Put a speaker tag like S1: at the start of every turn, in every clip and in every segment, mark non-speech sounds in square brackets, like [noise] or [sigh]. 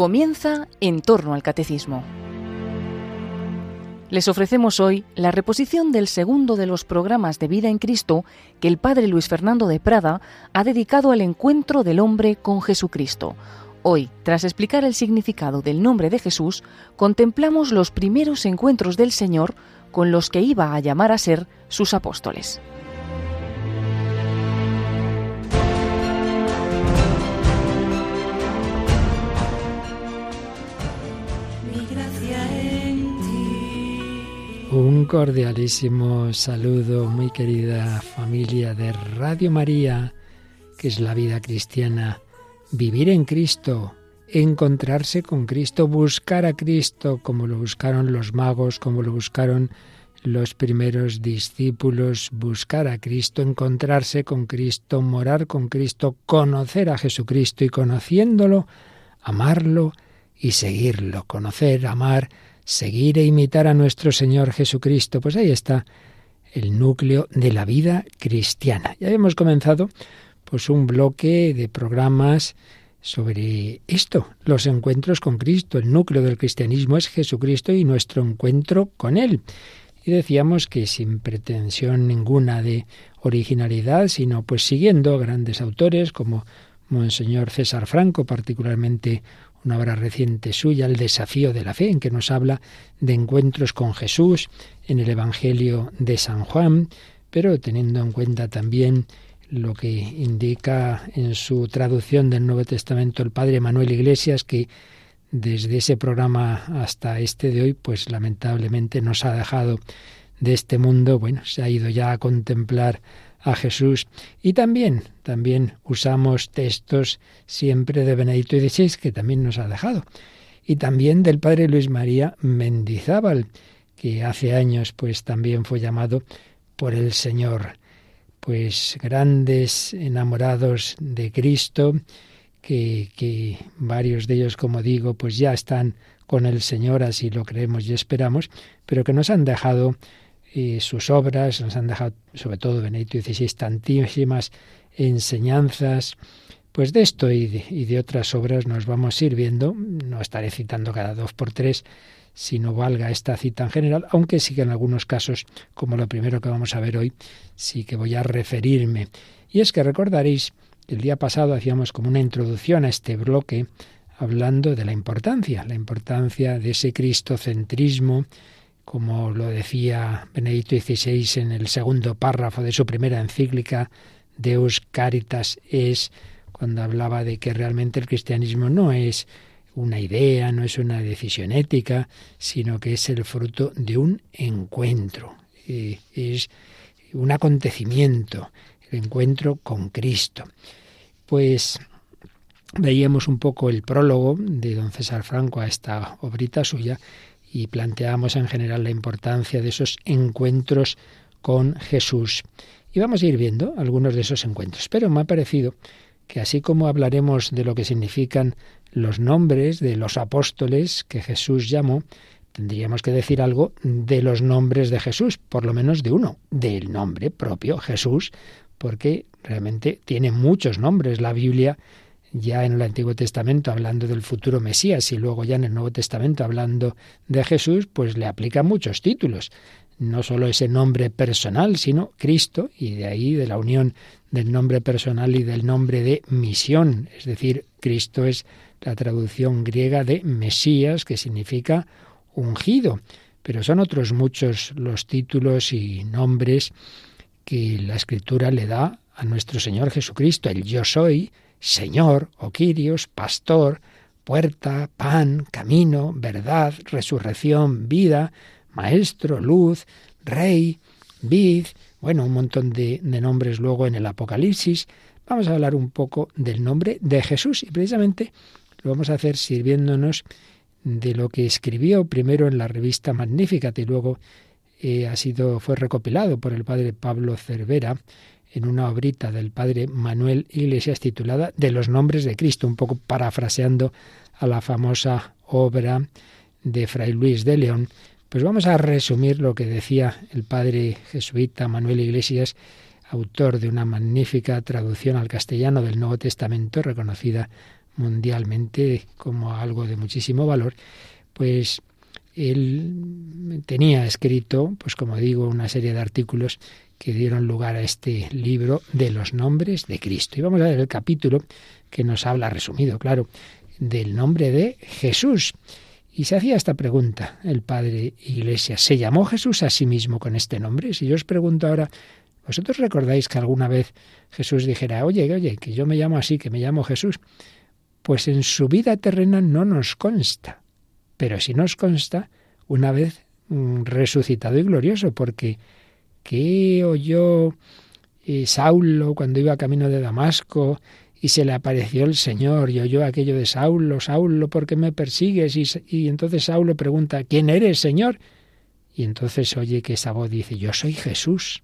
S1: Comienza en torno al catecismo. Les ofrecemos hoy la reposición del segundo de los programas de vida en Cristo que el padre Luis Fernando de Prada ha dedicado al encuentro del hombre con Jesucristo. Hoy, tras explicar el significado del nombre de Jesús, contemplamos los primeros encuentros del Señor con los que iba a llamar a ser sus apóstoles.
S2: Un cordialísimo saludo, muy querida familia de Radio María, que es la vida cristiana. Vivir en Cristo, encontrarse con Cristo, buscar a Cristo como lo buscaron los magos, como lo buscaron los primeros discípulos, buscar a Cristo, encontrarse con Cristo, morar con Cristo, conocer a Jesucristo y conociéndolo, amarlo y seguirlo, conocer, amar, seguir e imitar a nuestro Señor Jesucristo. Pues ahí está el núcleo de la vida cristiana. Ya hemos comenzado pues un bloque de programas sobre esto, los encuentros con Cristo. El núcleo del cristianismo es Jesucristo y nuestro encuentro con Él. Y decíamos que sin pretensión ninguna de originalidad, sino pues siguiendo grandes autores como Monseñor César Franco, particularmente una obra reciente suya, El desafío de la fe, en que nos habla de encuentros con Jesús en el Evangelio de San Juan, pero teniendo en cuenta también lo que indica en su traducción del Nuevo Testamento el padre Manuel Iglesias, que desde ese programa hasta este de hoy, pues lamentablemente nos ha dejado de este mundo, bueno, se ha ido ya a contemplar a Jesús. Y también, también usamos textos siempre de Benedicto XVI, que también nos ha dejado. Y también del padre Luis María Mendizábal, que hace años pues también fue llamado por el Señor. Pues grandes enamorados de Cristo, que, que varios de ellos, como digo, pues ya están con el Señor, así lo creemos y esperamos, pero que nos han dejado y sus obras, nos han dejado, sobre todo Benedicto XVI, tantísimas enseñanzas. Pues de esto y de, otras obras nos vamos sirviendo. No estaré citando cada dos por tres, si no valga esta cita en general, aunque sí que en algunos casos, como lo primero que vamos a ver hoy, sí que voy a referirme. Y es que recordaréis el día pasado hacíamos como una introducción a este bloque hablando de la importancia, la importancia de ese cristocentrismo como lo decía Benedicto XVI en el segundo párrafo de su primera encíclica, Deus Caritas es, cuando hablaba de que realmente el cristianismo no es una idea, no es una decisión ética, sino que es el fruto de un encuentro, es un acontecimiento, el encuentro con Cristo. Pues veíamos un poco el prólogo de don César Franco a esta obrita suya y planteamos en general la importancia de esos encuentros con Jesús. Y vamos a ir viendo algunos de esos encuentros. Pero me ha parecido que así como hablaremos de lo que significan los nombres de los apóstoles que Jesús llamó, tendríamos que decir algo de los nombres de Jesús, por lo menos de uno, del nombre propio Jesús, porque realmente tiene muchos nombres. La Biblia ya en el Antiguo Testamento hablando del futuro Mesías y luego ya en el Nuevo Testamento hablando de Jesús, pues le aplica muchos títulos. No solo ese nombre personal, sino Cristo, y de ahí de la unión del nombre personal y del nombre de misión. Es decir, Cristo es la traducción griega de Mesías, que significa ungido. Pero son otros muchos los títulos y nombres que la Escritura le da a nuestro Señor Jesucristo. El yo soy, Señor o Quirios, Pastor, Puerta, Pan, Camino, Verdad, Resurrección, Vida, Maestro, Luz, Rey, Vid, bueno, un montón de, nombres luego en el Apocalipsis. Vamos a hablar un poco del nombre de Jesús y precisamente lo vamos a hacer sirviéndonos de lo que escribió primero en la revista Magnífica y luego eh, ha sido, fue recopilado por el padre Pablo Cervera en una obrita del padre Manuel Iglesias titulada De los nombres de Cristo, un poco parafraseando a la famosa obra de Fray Luis de León, pues vamos a resumir lo que decía el padre jesuita Manuel Iglesias, autor de una magnífica traducción al castellano del Nuevo Testamento, reconocida mundialmente como algo de muchísimo valor, pues él tenía escrito, pues como digo, una serie de artículos que dieron lugar a este libro de los nombres de Cristo. Y vamos a ver el capítulo que nos habla, resumido, claro, del nombre de Jesús. Y se hacía esta pregunta el padre Iglesias. ¿Se llamó Jesús a sí mismo con este nombre? Si yo os pregunto ahora, ¿vosotros recordáis que alguna vez Jesús dijera, oye, oye, que yo me llamo así, que me llamo Jesús? Pues en su vida terrena no nos consta. Pero sí nos consta una vez mm, resucitado y glorioso, porque ¿qué oyó eh, Saulo cuando iba camino de Damasco y se le apareció el Señor y oyó aquello de Saulo, Saulo, ¿por qué me persigues? Y, entonces Saulo pregunta, ¿quién eres, Señor? Y entonces oye que esa voz dice, yo soy Jesús,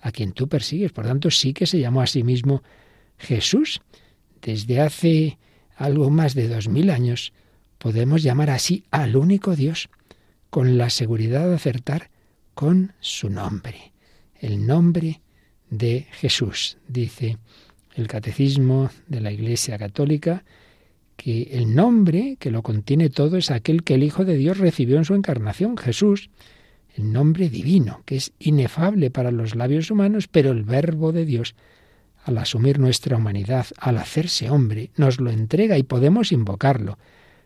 S2: a quien tú persigues. Por tanto, sí que se llamó a sí mismo Jesús. Desde hace algo más de dos mil años podemos llamar así al único Dios, con la seguridad de acertar con su nombre, el nombre de Jesús, dice el catecismo de la Iglesia Católica, que el nombre que lo contiene todo es aquel que el Hijo de Dios recibió en su encarnación, Jesús, el nombre divino, que es inefable para los labios humanos, pero el verbo de Dios, al asumir nuestra humanidad, al hacerse hombre, nos lo entrega y podemos invocarlo.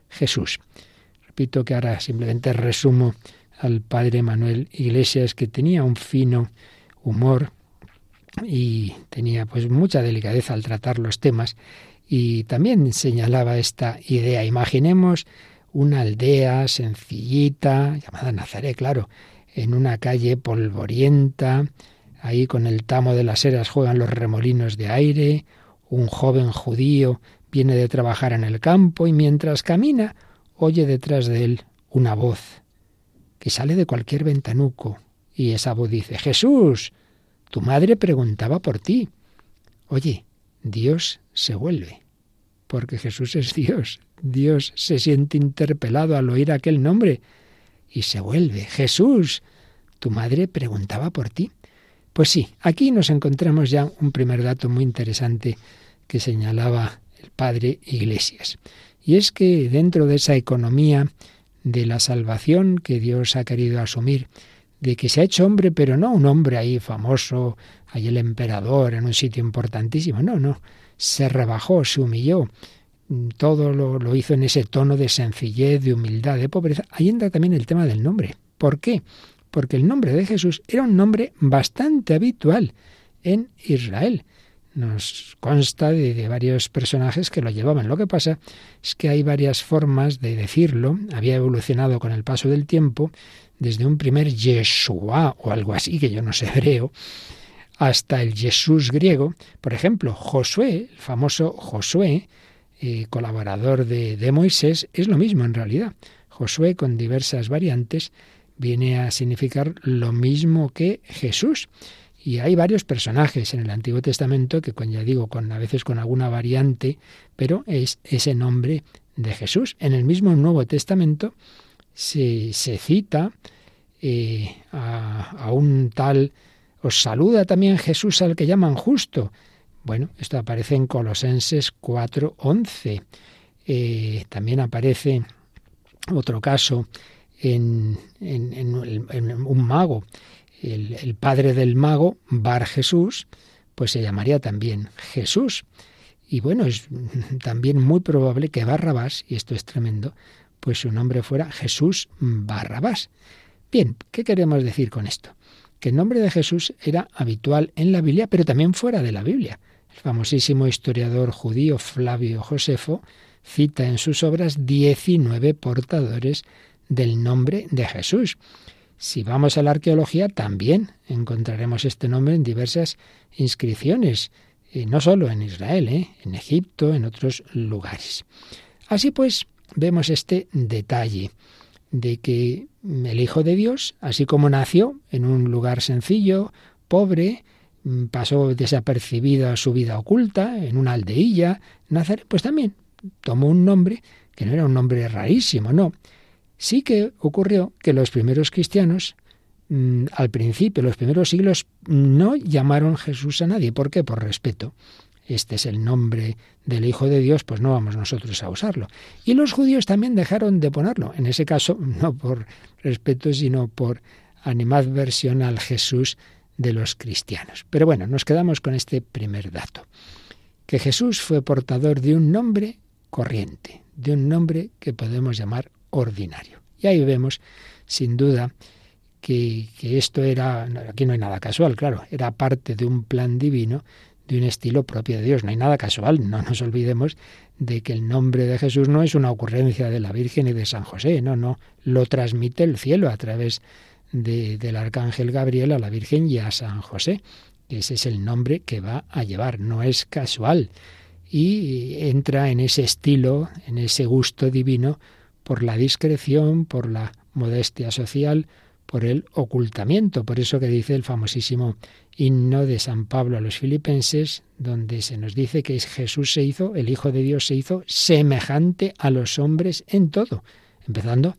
S2: Jesús. Repito que ahora simplemente resumo al padre Manuel Iglesias, que tenía un fino humor y tenía pues mucha delicadeza al tratar los temas y también señalaba esta idea. Imaginemos una aldea sencillita, llamada Nazaret, claro, en una calle polvorienta, ahí con el tamo de las eras juegan los remolinos de aire, un joven judío viene de trabajar en el campo y mientras camina oye detrás de él una voz que sale de cualquier ventanuco y esa voz dice, Jesús, tu madre preguntaba por ti. Oye, Dios se vuelve, porque Jesús es Dios. Dios se siente interpelado al oír aquel nombre y se vuelve. Jesús, tu madre preguntaba por ti. Pues sí, aquí nos encontramos ya un primer dato muy interesante que señalaba el padre Iglesias. Y es que dentro de esa economía de la salvación que Dios ha querido asumir, de que se ha hecho hombre, pero no un hombre ahí famoso, ahí el emperador en un sitio importantísimo, no, no, se rebajó, se humilló, todo lo, lo hizo en ese tono de sencillez, de humildad, de pobreza. Ahí entra también el tema del nombre. ¿Por qué? Porque el nombre de Jesús era un nombre bastante habitual en Israel. Nos consta de, varios personajes que lo llevaban. Lo que pasa es que hay varias formas de decirlo. Había evolucionado con el paso del tiempo desde un primer Yeshua o algo así, que yo no sé hebreo, hasta el Jesús griego. Por ejemplo, Josué, el famoso Josué, eh, colaborador de, de Moisés, es lo mismo en realidad. Josué, con diversas variantes, viene a significar lo mismo que Jesús. Y hay varios personajes en el Antiguo Testamento que, ya digo, con, a veces con alguna variante, pero es ese nombre de Jesús. En el mismo Nuevo Testamento se, se cita eh, a, un tal, os saluda también Jesús al que llaman justo. Bueno, esto aparece en Colosenses 4.11. Eh, también aparece otro caso en, en, en un mago. El, padre del mago, Bar Jesús, pues se llamaría también Jesús. Y bueno, es también muy probable que Barrabás, y esto es tremendo, pues su nombre fuera Jesús Barrabás. Bien, ¿qué queremos decir con esto? Que el nombre de Jesús era habitual en la Biblia, pero también fuera de la Biblia. El famosísimo historiador judío Flavio Josefo cita en sus obras 19 portadores del nombre de Jesús. Si vamos a la arqueología, también encontraremos este nombre en diversas inscripciones, y no solo en Israel, ¿eh? en Egipto, en otros lugares. Así pues, vemos este detalle de que el Hijo de Dios, así como nació en un lugar sencillo, pobre, pasó desapercibido a su vida oculta, en una aldeilla, Nazaret, pues también tomó un nombre que no era un nombre rarísimo, no. Sí que ocurrió que los primeros cristianos, mm, al principio, los primeros siglos, no llamaron Jesús a nadie. ¿Por qué? Por respeto. este es el nombre del Hijo de Dios, pues no vamos nosotros a usarlo. Y los judíos también dejaron de ponerlo, en ese caso [laughs] no por respeto, sino por animadversión al Jesús de los cristianos. Pero bueno, nos quedamos con este primer dato, que Jesús fue portador de un nombre corriente, de un nombre que podemos llamar ordinario. Y ahí vemos, sin duda, que, esto era, aquí no hay nada casual, claro, era parte de un plan divino de un estilo propio de Dios. No hay nada casual, no nos olvidemos de que el nombre de Jesús no es una ocurrencia de la Virgen y de San José, no, no, lo transmite el cielo a través de, del arcángel Gabriel a la Virgen y a San José. Ese es el nombre que va a llevar, no es casual. Y entra en ese estilo, en ese gusto divino, por la discreción, por la modestia social, por el ocultamiento. Por eso que dice el famosísimo himno de San Pablo a los filipenses, donde se nos dice que Jesús se hizo, el Hijo de Dios se hizo semejante a los hombres en todo, empezando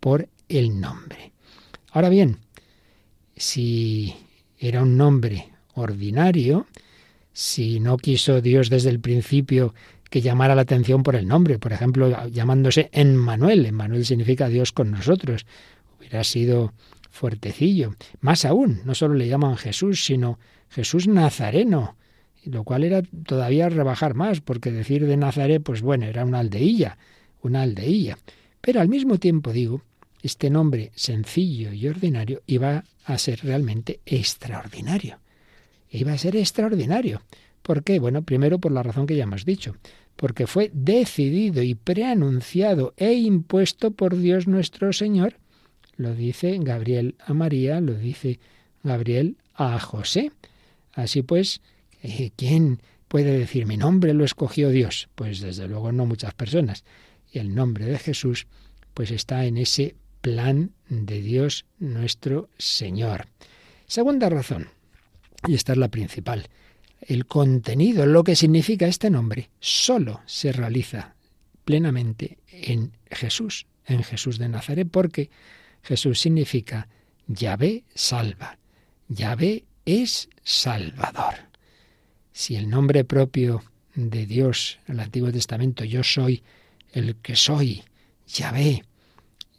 S2: por el nombre. Ahora bien, si era un nombre ordinario, si no quiso Dios desde el principio que llamara la atención por el nombre, por ejemplo, llamándose Emmanuel, Emmanuel significa Dios con nosotros, hubiera sido fuertecillo. Más aún, no solo le llaman Jesús, sino Jesús Nazareno, lo cual era todavía rebajar más, porque decir de Nazaret, pues bueno, era una aldeilla, una aldeilla. Pero al mismo tiempo digo, este nombre sencillo y ordinario iba a ser realmente extraordinario. Iba a ser extraordinario. ¿Por qué? Bueno, primero por la razón que ya hemos dicho, porque fue decidido y preanunciado e impuesto por Dios nuestro Señor lo dice Gabriel a María, lo dice Gabriel a José. Así pues, eh, ¿quién puede decir mi nombre lo escogió Dios? Pues desde luego no muchas personas. Y el nombre de Jesús pues está en ese plan de Dios nuestro Señor. Segunda razón, y esta es la principal, el contenido, lo que significa este nombre, solo se realiza plenamente en Jesús, en Jesús de Nazaret, porque Jesús significa Yahvé salva. Yahvé es Salvador. Si el nombre propio de Dios en el Antiguo Testamento, yo soy el que soy, Yahvé,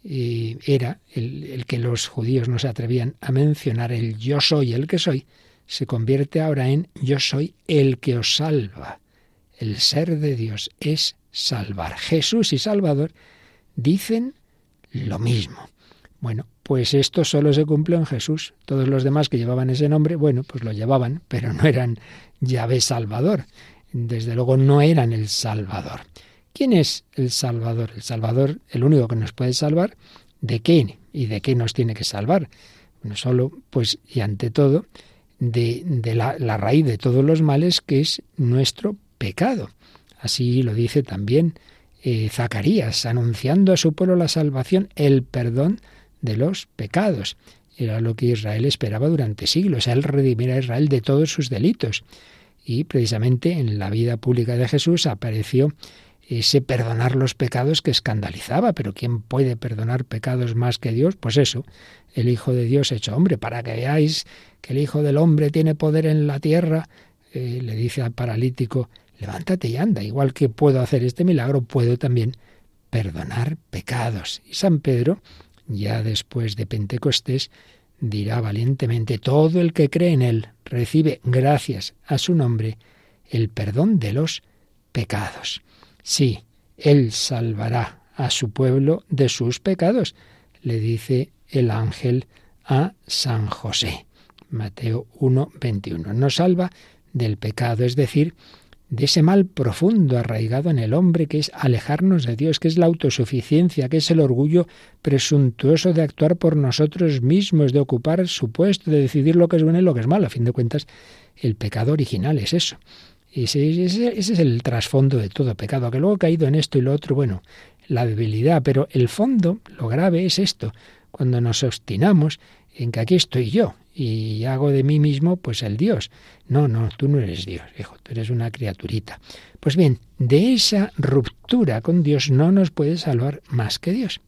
S2: eh, era el, el, que los judíos no se atrevían a mencionar, el yo soy el que soy, se convierte ahora en yo soy el que os salva. El ser de Dios es salvar. Jesús y Salvador dicen lo mismo. Bueno, pues esto solo se cumple en Jesús. Todos los demás que llevaban ese nombre, bueno, pues lo llevaban, pero no eran Yahvé Salvador. Desde luego no eran el Salvador. ¿Quién es el Salvador? El Salvador, el único que nos puede salvar, ¿de qué? ¿Y de qué nos tiene que salvar? No solo, pues, y ante todo, de, la, raíz de todos los males, que es nuestro pecado. Así lo dice también eh, Zacarías, anunciando a su pueblo la salvación, el perdón de los pecados. Era lo que Israel esperaba durante siglos, el redimir a Israel de todos sus delitos. Y precisamente en la vida pública de Jesús apareció ese perdonar los pecados que escandalizaba, pero ¿quién puede perdonar pecados más que Dios? Pues eso, el Hijo de Dios hecho hombre, para que veáis el Hijo del Hombre tiene poder en la tierra, eh, le dice al paralítico, levántate y anda, igual que puedo hacer este milagro, puedo también perdonar pecados. Y San Pedro ya después de Pentecostés, dirá valientemente, todo el que cree en Él recibe, gracias a su nombre, el perdón de los pecados. Sí, Él salvará a su pueblo de sus pecados, le dice el ángel a San José. Mateo 1, 21. Nos salva del pecado, es decir, de ese mal profundo arraigado en el hombre que es alejarnos de Dios, que es la autosuficiencia, que es el orgullo presuntuoso de actuar por nosotros mismos, de ocupar su puesto, de decidir lo que es bueno y lo que es malo. A fin de cuentas, el pecado original es eso. Ese, ese, es el trasfondo de todo pecado, que luego ha caído en esto y lo otro, bueno, la debilidad, pero el fondo, lo grave es esto, cuando nos obstinamos en que aquí estoy yo y hago de mí mismo pues el Dios. No, no, tú no eres Dios, hijo, tú eres una criaturita. Pues bien, de esa ruptura con Dios no nos puede salvar más que Dios,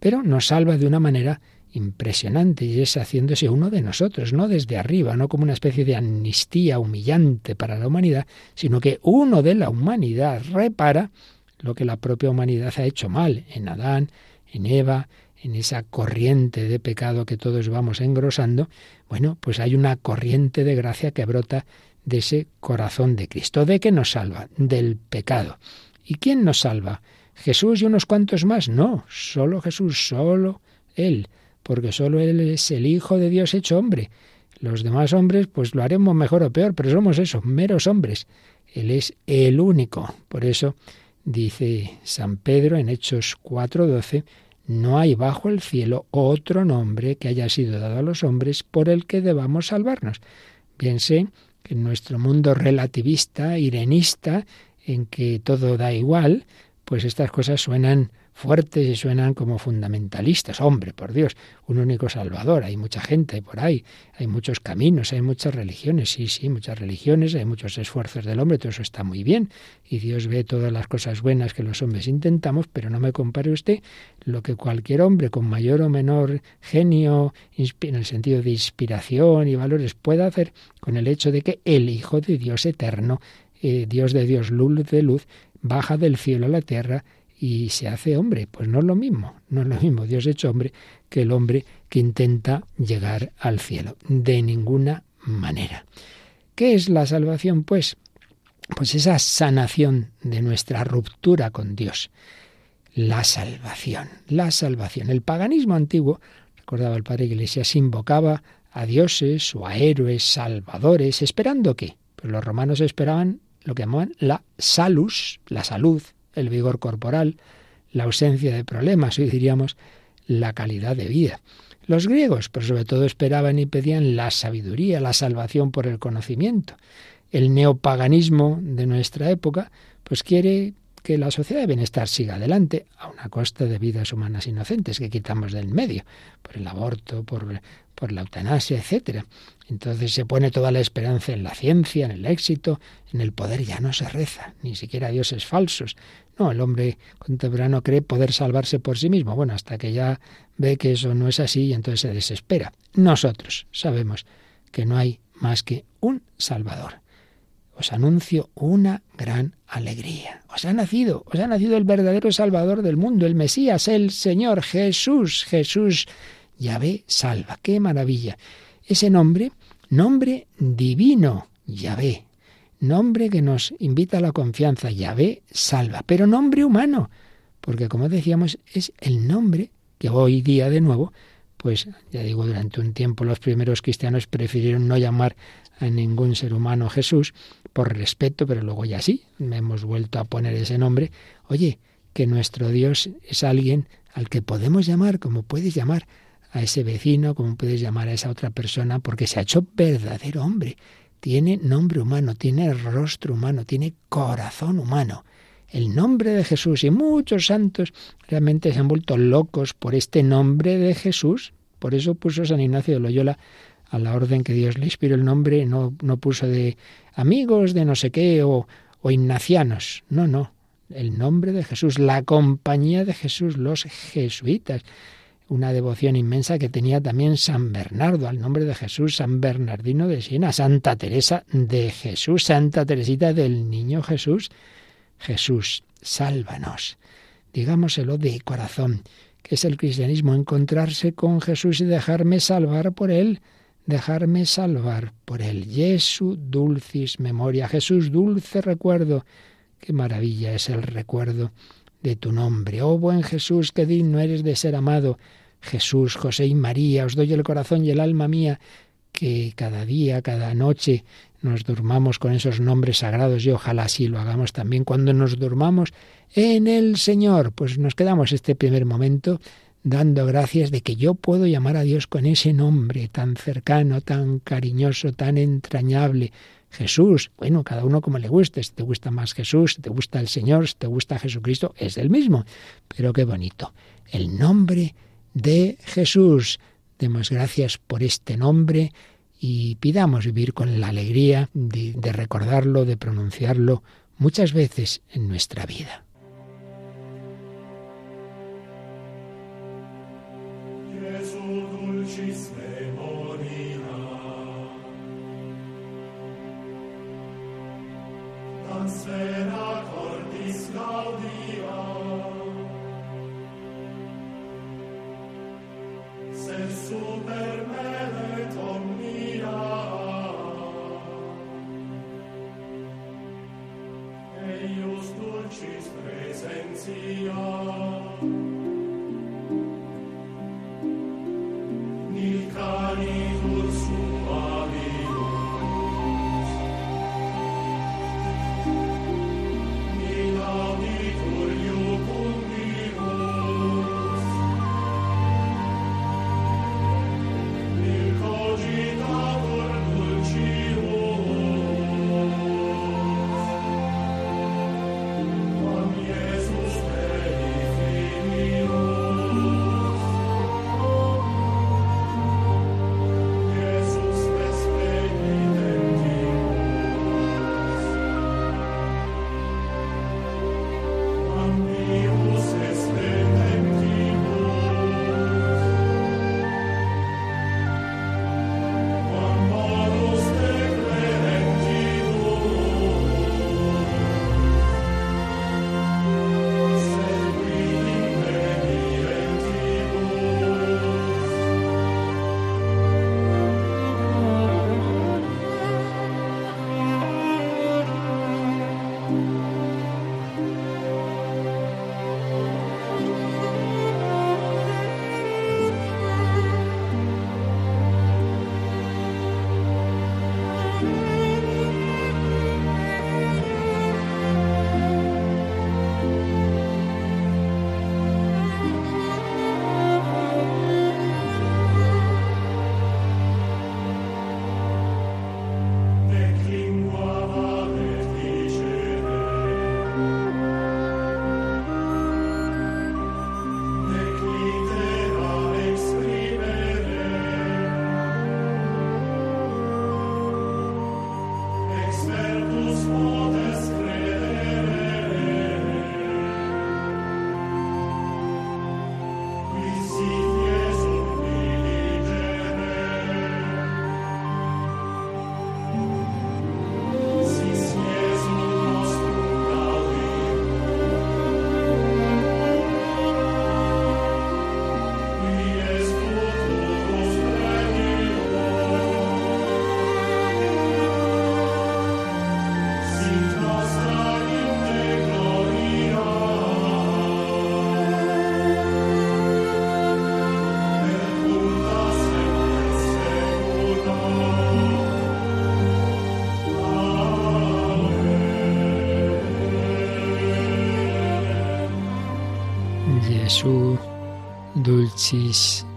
S2: pero nos salva de una manera impresionante y es haciéndose uno de nosotros, no desde arriba, no como una especie de amnistía humillante para la humanidad, sino que uno de la humanidad repara lo que la propia humanidad ha hecho mal en Adán, en Eva, en esa corriente de pecado que todos vamos engrosando, bueno, pues hay una corriente de gracia que brota de ese corazón de Cristo. ¿De qué nos salva? Del pecado. ¿Y quién nos salva? ¿Jesús y unos cuantos más? No, solo Jesús, solo Él, porque solo Él es el Hijo de Dios hecho hombre. Los demás hombres, pues lo haremos mejor o peor, pero somos eso, meros hombres. Él es el único. Por eso dice San Pedro en Hechos 4:12, no hay bajo el cielo otro nombre que haya sido dado a los hombres por el que debamos salvarnos. Piense que en nuestro mundo relativista, irenista, en que todo da igual, pues estas cosas suenan fuertes y suenan como fundamentalistas. Hombre, por Dios, un único Salvador. Hay mucha gente por ahí, hay muchos caminos, hay muchas religiones. Sí, sí, muchas religiones, hay muchos esfuerzos del hombre, todo eso está muy bien. Y Dios ve todas las cosas buenas que los hombres intentamos, pero no me compare usted lo que cualquier hombre con mayor o menor genio, en el sentido de inspiración y valores, pueda hacer con el hecho de que el Hijo de Dios eterno, eh, Dios de Dios, luz de luz, baja del cielo a la tierra y se hace hombre. Pues no es lo mismo, no es lo mismo Dios hecho hombre que el hombre que intenta llegar al cielo. De ninguna manera. ¿Qué es la salvación? Pues, pues esa sanación de nuestra ruptura con Dios. La salvación, la salvación. El paganismo antiguo, recordaba el padre Iglesias, invocaba a dioses o a héroes salvadores, esperando qué? Pues los romanos esperaban lo que llamaban la salus, la salud, el vigor corporal, la ausencia de problemas, hoy diríamos la calidad de vida. Los griegos, pero sobre todo esperaban y pedían la sabiduría, la salvación por el conocimiento. El neopaganismo de nuestra época, pues quiere que la sociedad de bienestar siga adelante a una costa de vidas humanas inocentes que quitamos del medio, por el aborto, por, por la eutanasia, etcétera. Entonces se pone toda la esperanza en la ciencia, en el éxito, en el poder. Ya no se reza, ni siquiera dioses falsos. No, el hombre contemporáneo cree poder salvarse por sí mismo. Bueno, hasta que ya ve que eso no es así y entonces se desespera. Nosotros sabemos que no hay más que un Salvador os anuncio una gran alegría. Os ha nacido, os ha nacido el verdadero Salvador del mundo, el Mesías, el Señor Jesús, Jesús. Yahvé salva, qué maravilla. Ese nombre, nombre divino, Yahvé. Nombre que nos invita a la confianza, Yahvé salva, pero nombre humano, porque como decíamos, es el nombre que hoy día de nuevo, pues ya digo, durante un tiempo los primeros cristianos prefirieron no llamar a ningún ser humano Jesús, por respeto, pero luego ya sí, me hemos vuelto a poner ese nombre. Oye, que nuestro Dios es alguien al que podemos llamar, como puedes llamar a ese vecino, como puedes llamar a esa otra persona, porque se ha hecho verdadero hombre. Tiene nombre humano, tiene rostro humano, tiene corazón humano. El nombre de Jesús y muchos santos realmente se han vuelto locos por este nombre de Jesús. Por eso puso San Ignacio de Loyola a la orden que Dios le inspiró el nombre, no, no puso de amigos de no sé qué o, o ignacianos. No, no. El nombre de Jesús, la compañía de Jesús, los jesuitas. Una devoción inmensa que tenía también San Bernardo, al nombre de Jesús, San Bernardino de Siena, Santa Teresa de Jesús, Santa Teresita del Niño Jesús. Jesús, sálvanos. Digámoselo de corazón, que es el cristianismo, encontrarse con Jesús y dejarme salvar por él dejarme salvar por él. Jesu dulcis memoria, Jesús, dulce recuerdo. Qué maravilla es el recuerdo de tu nombre. Oh buen Jesús, qué digno eres de ser amado. Jesús, José y María, os doy el corazón y el alma mía, que cada día, cada noche nos durmamos con esos nombres sagrados y ojalá así lo hagamos también cuando nos durmamos en el Señor. Pues nos quedamos este primer momento dando gracias de que yo puedo llamar a Dios con ese nombre tan cercano, tan cariñoso, tan entrañable. Jesús, bueno, cada uno como le guste, si te gusta más Jesús, si te gusta el Señor, si te gusta Jesucristo, es el mismo. Pero qué bonito, el nombre de Jesús. Demos gracias por este nombre y pidamos vivir con la alegría de, de recordarlo, de pronunciarlo muchas veces en nuestra vida.
S3: Transfer
S2: accordis gaudiam.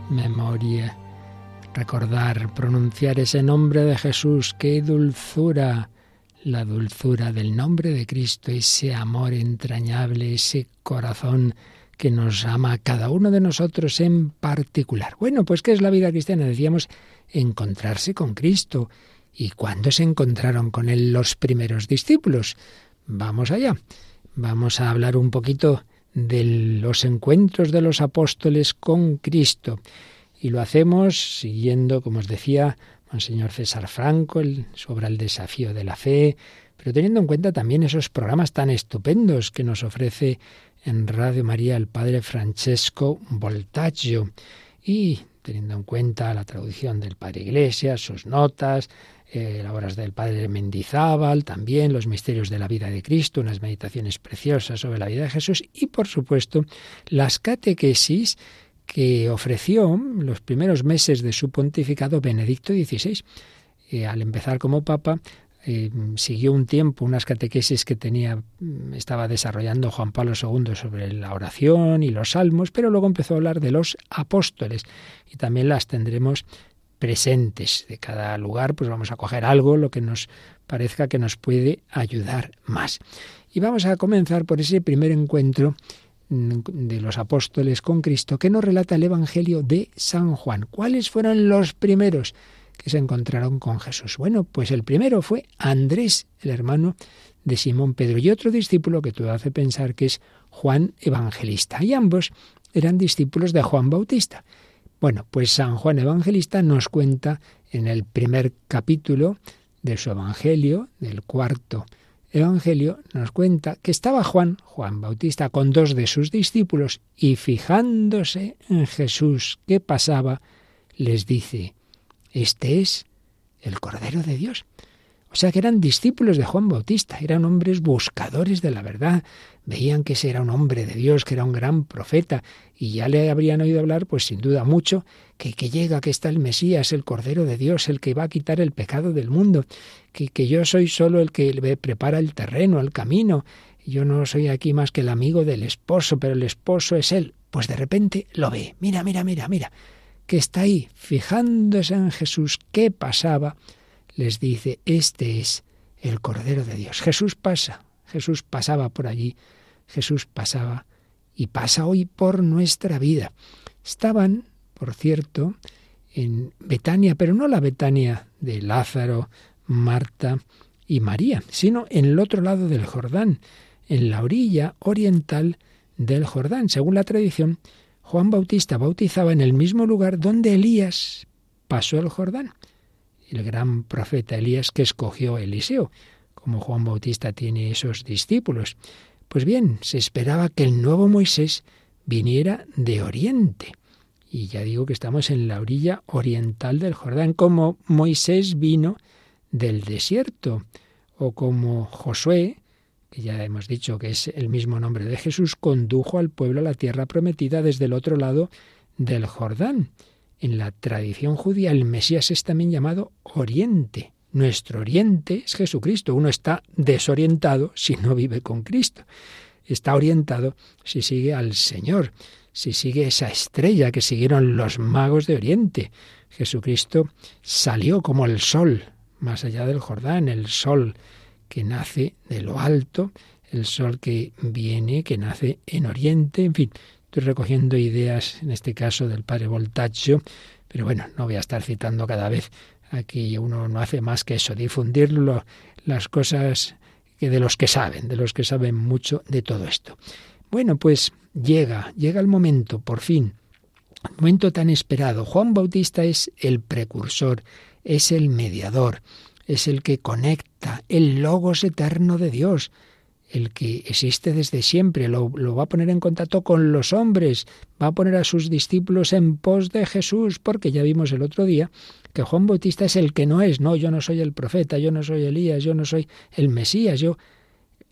S2: Memoria. Recordar, pronunciar ese nombre de Jesús, qué dulzura, la dulzura del nombre de Cristo, ese amor entrañable, ese corazón que nos ama a cada uno de nosotros en particular. Bueno, pues ¿qué es la vida cristiana? Decíamos encontrarse con Cristo. ¿Y cuándo se encontraron con Él los primeros discípulos? Vamos allá. Vamos a hablar un poquito de los encuentros de los apóstoles con Cristo. Y lo hacemos siguiendo, como os decía, Monseñor César Franco el, sobre el desafío de la fe, pero teniendo en cuenta también esos programas tan estupendos que nos ofrece en Radio María el padre Francesco Voltaggio y teniendo en cuenta la traducción del padre Iglesias, sus notas, eh, las obras del padre Mendizábal, también los misterios de la vida de Cristo, unas meditaciones preciosas sobre la vida de Jesús y, por supuesto, las catequesis que ofreció los primeros meses de su pontificado Benedicto XVI. Eh, al empezar como papa, eh, siguió un tiempo unas catequesis que tenía, mm, estaba desarrollando Juan Pablo II sobre la oración y los salmos, pero luego empezó a hablar de los apóstoles y también las tendremos presentes. De cada lugar, pues vamos a coger algo, lo que nos parezca que nos puede ayudar más. Y vamos a comenzar por ese primer encuentro mm, de los apóstoles con Cristo que nos relata el Evangelio de San Juan. ¿Cuáles fueron los primeros que se encontraron con Jesús? Bueno, pues el primero fue Andrés, el hermano de Simón Pedro, y otro discípulo que todo hace pensar que es Juan Evangelista. Y ambos eran discípulos de Juan Bautista. Bueno, pues San Juan Evangelista nos cuenta en el primer capítulo de su Evangelio, del cuarto Evangelio nos cuenta que estaba Juan, Juan Bautista, con dos de sus discípulos y fijándose en Jesús que pasaba, les dice, Este es el Cordero de Dios. O sea que eran discípulos de Juan Bautista, eran hombres buscadores de la verdad, veían que ese era un hombre de Dios, que era un gran profeta, y ya le habrían oído hablar, pues sin duda mucho, que, que llega, que está el Mesías, el Cordero de Dios, el que va a quitar el pecado del mundo, que, que yo soy solo el que prepara el terreno, el camino, yo no soy aquí más que el amigo del esposo, pero el esposo es él. Pues de repente lo ve, mira, mira, mira, mira, que está ahí, fijándose en Jesús, qué pasaba, les dice, este es el Cordero de Dios. Jesús pasa, Jesús pasaba por allí, Jesús pasaba y pasa hoy por nuestra vida. Estaban, por cierto, en Betania, pero no la Betania de Lázaro, Marta y María, sino en el otro lado del Jordán, en la orilla oriental del Jordán. Según la tradición, Juan Bautista bautizaba en el mismo lugar donde Elías pasó el Jordán el gran profeta Elías que escogió Eliseo, como Juan Bautista tiene esos discípulos. Pues bien, se esperaba que el nuevo Moisés viniera de Oriente. Y ya digo que estamos en la orilla oriental del Jordán, como Moisés vino del desierto, o como Josué, que ya hemos dicho que es el mismo nombre de Jesús, condujo al pueblo a la tierra prometida desde el otro lado del Jordán. En la tradición judía el Mesías es también llamado Oriente. Nuestro Oriente es Jesucristo. Uno está desorientado si no vive con Cristo. Está orientado si sigue al Señor, si sigue esa estrella que siguieron los magos de Oriente. Jesucristo salió como el sol, más allá del Jordán, el sol que nace de lo alto, el sol que viene, que nace en Oriente, en fin, Estoy recogiendo ideas, en este caso del padre Voltaggio, pero bueno, no voy a estar citando cada vez. Aquí uno no hace más que eso, difundir las cosas que de los que saben, de los que saben mucho de todo esto. Bueno, pues llega, llega el momento, por fin, el momento tan esperado. Juan Bautista es el precursor, es el mediador, es el que conecta el logos eterno de Dios el que existe desde siempre, lo, va a poner en contacto con los hombres, va a poner a sus discípulos en pos de Jesús, porque ya vimos el otro día que Juan Bautista es el que no es, no, yo no soy el profeta, yo no soy Elías, yo no soy el Mesías, yo,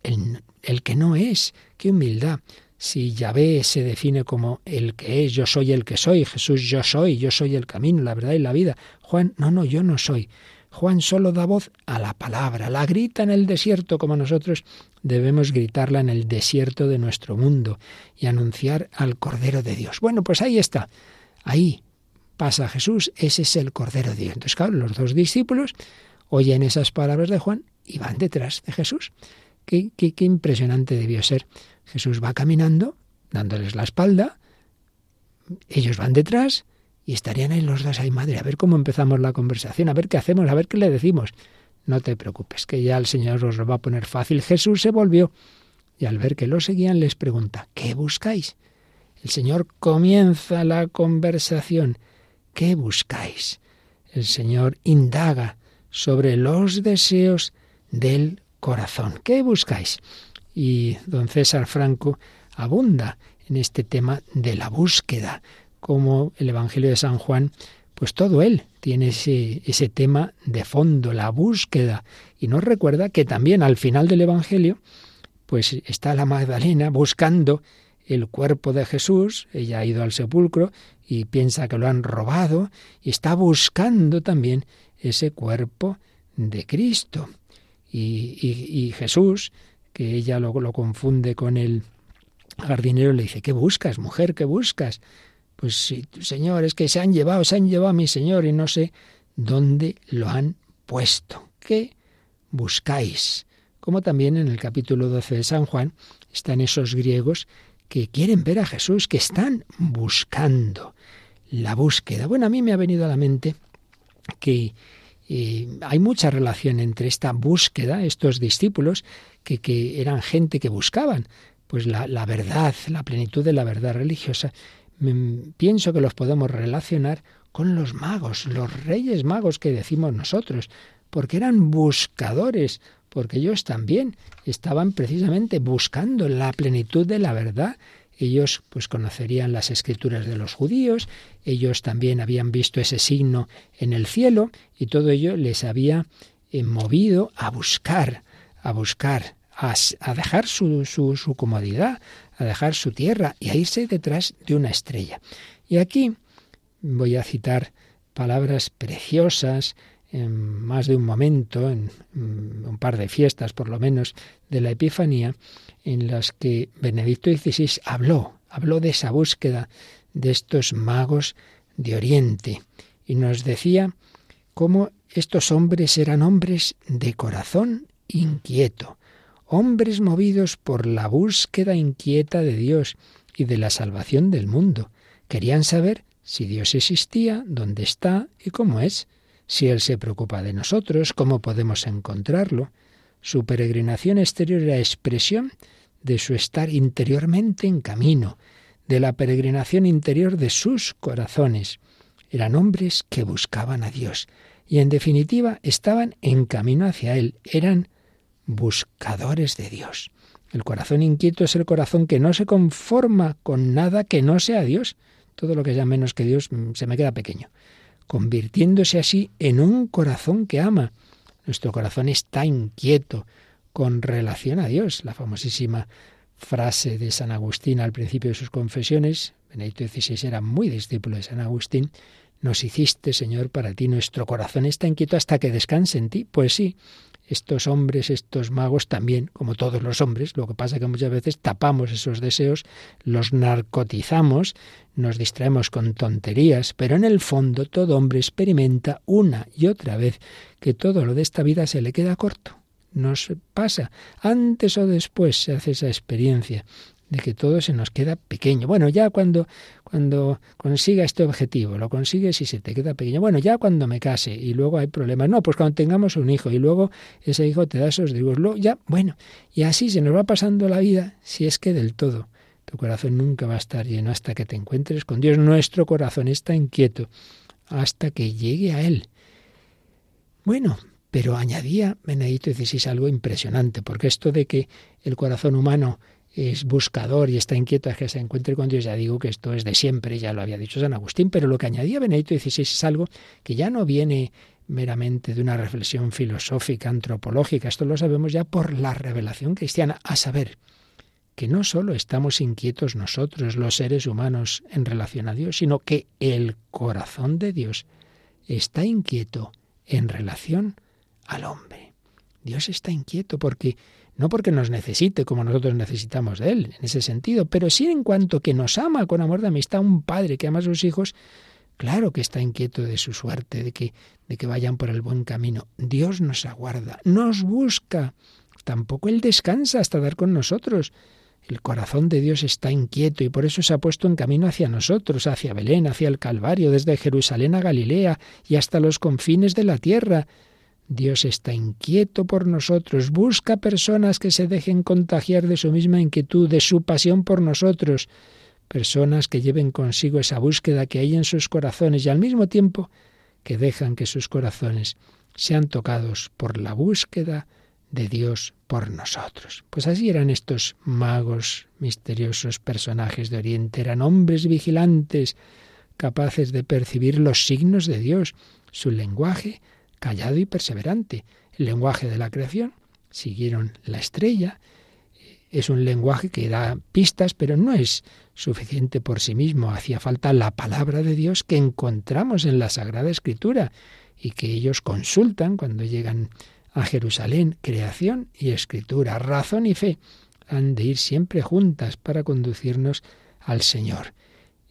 S2: el, el que no es, qué humildad. Si Yahvé se define como el que es, yo soy el que soy, Jesús yo soy, yo soy el camino, la verdad y la vida. Juan, no, no, yo no soy. Juan solo da voz a la palabra, la grita en el desierto como nosotros debemos gritarla en el desierto de nuestro mundo y anunciar al Cordero de Dios. Bueno, pues ahí está, ahí pasa Jesús, ese es el Cordero de Dios. Entonces, claro, los dos discípulos oyen esas palabras de Juan y van detrás de Jesús. Qué, qué, qué impresionante debió ser. Jesús va caminando, dándoles la espalda, ellos van detrás, y estarían ahí los dos, ahí madre, a ver cómo empezamos la conversación, a ver qué hacemos, a ver qué le decimos. No te preocupes, que ya el Señor os lo va a poner fácil. Jesús se volvió y al ver que lo seguían les pregunta, ¿qué buscáis? El Señor comienza la conversación. ¿Qué buscáis? El Señor indaga sobre los deseos del corazón. ¿Qué buscáis? Y don César Franco abunda en este tema de la búsqueda como el Evangelio de San Juan, pues todo él tiene ese, ese tema de fondo, la búsqueda. Y nos recuerda que también al final del Evangelio, pues está la Magdalena buscando el cuerpo de Jesús, ella ha ido al sepulcro y piensa que lo han robado, y está buscando también ese cuerpo de Cristo. Y, y, Jesús, que ella lo, lo confunde con el jardinero, le dice, ¿qué buscas, mujer? ¿Qué buscas? Pues sí, Señor, es que se han llevado, se han llevado a mi Señor y no sé dónde lo han puesto. ¿Qué buscáis? Como también en el capítulo 12 de San Juan están esos griegos que quieren ver a Jesús, que están buscando la búsqueda. Bueno, a mí me ha venido a la mente que eh, hay mucha relación entre esta búsqueda, estos discípulos, que, que eran gente que buscaban pues la, la, verdad, la plenitud de la verdad religiosa, pienso que los podemos relacionar con los magos, los reyes magos que decimos nosotros, porque eran buscadores porque ellos también estaban precisamente buscando la plenitud de la verdad. Ellos pues conocerían las escrituras de los judíos, ellos también habían visto ese signo en el cielo y todo ello les había eh, movido a buscar, a buscar, a, dejar su, su comodidad, a dejar su tierra y a irse detrás de una estrella. Y aquí voy a citar palabras preciosas en más de un momento, en un par de fiestas por lo menos de la Epifanía, en las que Benedicto XVI habló, habló de esa búsqueda de estos magos de Oriente y nos decía cómo estos hombres eran hombres de corazón inquieto, hombres movidos por la búsqueda inquieta de Dios y de la salvación del mundo. Querían saber si Dios existía, dónde está y cómo es, si Él se preocupa de nosotros, cómo podemos encontrarlo. Su peregrinación exterior era expresión de su estar interiormente en camino, de la peregrinación interior de sus corazones. Eran hombres que buscaban a Dios y en definitiva estaban en camino hacia Él, eran buscadores de Dios. El corazón inquieto es el corazón que no se conforma con nada que no sea Dios, todo lo que sea menos que Dios mm, se me queda pequeño, convirtiéndose así en un corazón que ama. Nuestro corazón está inquieto con relación a Dios. La famosísima frase de San Agustín al principio de sus confesiones, Benedicto XVI era muy discípulo de San Agustín, nos hiciste, Señor, para ti nuestro corazón está inquieto hasta que descanse en ti. Pues sí, estos hombres, estos magos también, como todos los hombres, lo que pasa es que muchas veces tapamos esos deseos, los narcotizamos, nos distraemos con tonterías, pero en el fondo todo hombre experimenta una y otra vez que todo lo de esta vida se le queda corto. Nos pasa, antes o después se hace esa experiencia de que todo se nos queda pequeño. Bueno, ya cuando, cuando consiga este objetivo, lo consigues y se te queda pequeño. Bueno, ya cuando me case y luego hay problemas. No, pues cuando tengamos un hijo y luego ese hijo te da esos. Luego ya, bueno, y así se nos va pasando la vida si es que del todo. Tu corazón nunca va a estar lleno hasta que te encuentres con Dios. Nuestro corazón está inquieto hasta que llegue a Él. Bueno, pero añadía Benedito XVI algo impresionante, porque esto de que el corazón humano es buscador y está inquieto a que se encuentre con Dios, ya digo que esto es de siempre, ya lo había dicho San Agustín, pero lo que añadía Benedicto XVI es algo que ya no viene meramente de una reflexión filosófica, antropológica, esto lo sabemos ya por la revelación cristiana, a saber, que no solo estamos inquietos nosotros, los seres humanos, en relación a Dios, sino que el corazón de Dios está inquieto en relación al hombre. Dios está inquieto porque no porque nos necesite como nosotros necesitamos de Él, en ese sentido, pero sí en cuanto que nos ama con amor de amistad, un padre que ama a sus hijos, claro que está inquieto de su suerte, de que, de que vayan por el buen camino. Dios nos aguarda, nos busca. Tampoco Él descansa hasta dar con nosotros. El corazón de Dios está inquieto y por eso se ha puesto en camino hacia nosotros, hacia Belén, hacia el Calvario, desde Jerusalén a Galilea y hasta los confines de la tierra. Dios está inquieto por nosotros, busca personas que se dejen contagiar de su misma inquietud, de su pasión por nosotros, personas que lleven consigo esa búsqueda que hay en sus corazones y al mismo tiempo que dejan que sus corazones sean tocados por la búsqueda de Dios por nosotros. Pues así eran estos magos, misteriosos personajes de Oriente, eran hombres vigilantes, capaces de percibir los signos de Dios, su lenguaje, callado y perseverante. El lenguaje de la creación, siguieron la estrella, es un lenguaje que da pistas, pero no es suficiente por sí mismo. Hacía falta la palabra de Dios que encontramos en la Sagrada Escritura y que ellos consultan cuando llegan a Jerusalén. Creación y escritura, razón y fe han de ir siempre juntas para conducirnos al Señor.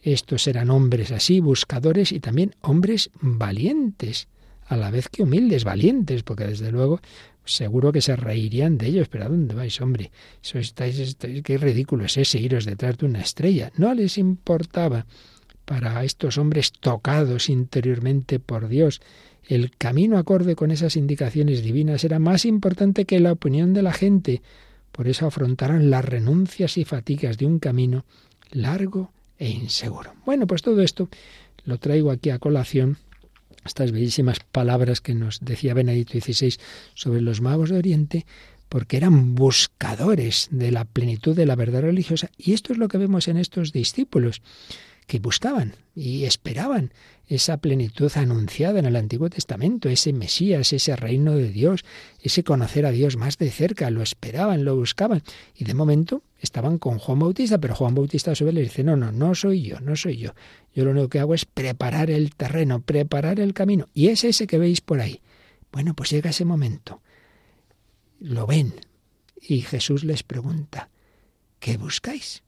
S2: Estos eran hombres así, buscadores y también hombres valientes a la vez que humildes, valientes, porque desde luego seguro que se reirían de ellos. Pero ¿a dónde vais, hombre? Eso estáis, qué ridículo es ese iros detrás de una estrella. No les importaba para estos hombres tocados interiormente por Dios. El camino acorde con esas indicaciones divinas era más importante que la opinión de la gente. Por eso afrontaron las renuncias y fatigas de un camino largo e inseguro. Bueno, pues todo esto lo traigo aquí a colación estas bellísimas palabras que nos decía Benedicto XVI sobre los magos de Oriente, porque eran buscadores de la plenitud de la verdad religiosa. Y esto es lo que vemos en estos discípulos, que buscaban y esperaban esa plenitud anunciada en el Antiguo Testamento, ese Mesías, ese reino de Dios, ese conocer a Dios más de cerca, lo esperaban, lo buscaban. Y de momento estaban con Juan Bautista, pero Juan Bautista a su vez le dice, no, no, no soy yo, no soy yo. Yo lo único que hago es preparar el terreno, preparar el camino. Y es ese que veis por ahí. Bueno, pues llega ese momento. Lo ven. Y Jesús les pregunta, ¿qué buscáis?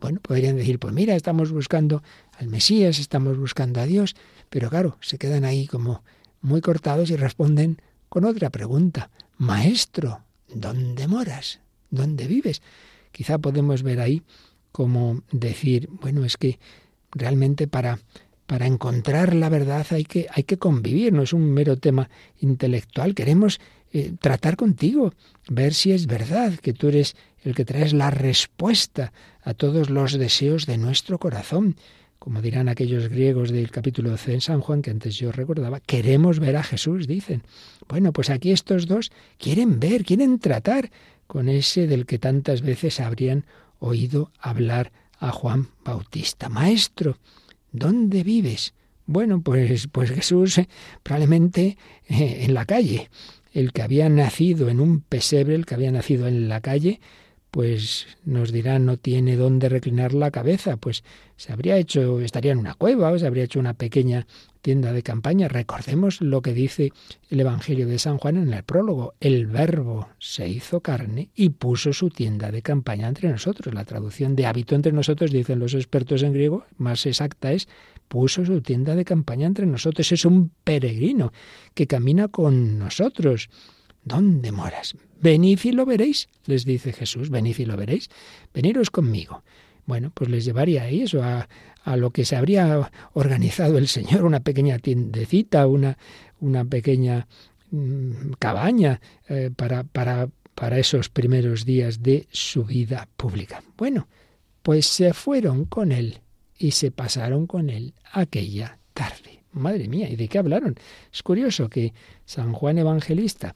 S2: Bueno, podrían decir, pues mira, estamos buscando al Mesías, estamos buscando a Dios, pero claro, se quedan ahí como muy cortados y responden con otra pregunta. Maestro, ¿dónde moras? ¿Dónde vives? Quizá podemos ver ahí como decir, bueno, es que realmente para, para encontrar la verdad hay que, hay que convivir, no es un mero tema intelectual, queremos eh, tratar contigo, ver si es verdad que tú eres el que traes la respuesta a todos los deseos de nuestro corazón. Como dirán aquellos griegos del capítulo 12 en San Juan, que antes yo recordaba, queremos ver a Jesús, dicen. Bueno, pues aquí estos dos quieren ver, quieren tratar con ese del que tantas veces habrían oído hablar a Juan Bautista. Maestro, ¿dónde vives? Bueno, pues, pues Jesús eh, probablemente eh, en la calle. El que había nacido en un pesebre, el que había nacido en la calle, pues nos dirá no tiene dónde reclinar la cabeza, pues se habría hecho, estaría en una cueva o se habría hecho una pequeña tienda de campaña. Recordemos lo que dice el Evangelio de San Juan en el prólogo. El verbo se hizo carne y puso su tienda de campaña entre nosotros. La traducción de hábito entre nosotros, dicen los expertos en griego, más exacta es puso su tienda de campaña entre nosotros. Es un peregrino que camina con nosotros. ¿Dónde moras? Venid y lo veréis, les dice Jesús, venid y lo veréis, veniros conmigo. Bueno, pues les llevaría a eso, a, a lo que se habría organizado el Señor, una pequeña tiendecita, una, una pequeña mm, cabaña eh, para, para, para esos primeros días de su vida pública. Bueno, pues se fueron con él y se pasaron con él aquella tarde. Madre mía, ¿y de qué hablaron? Es curioso que San Juan Evangelista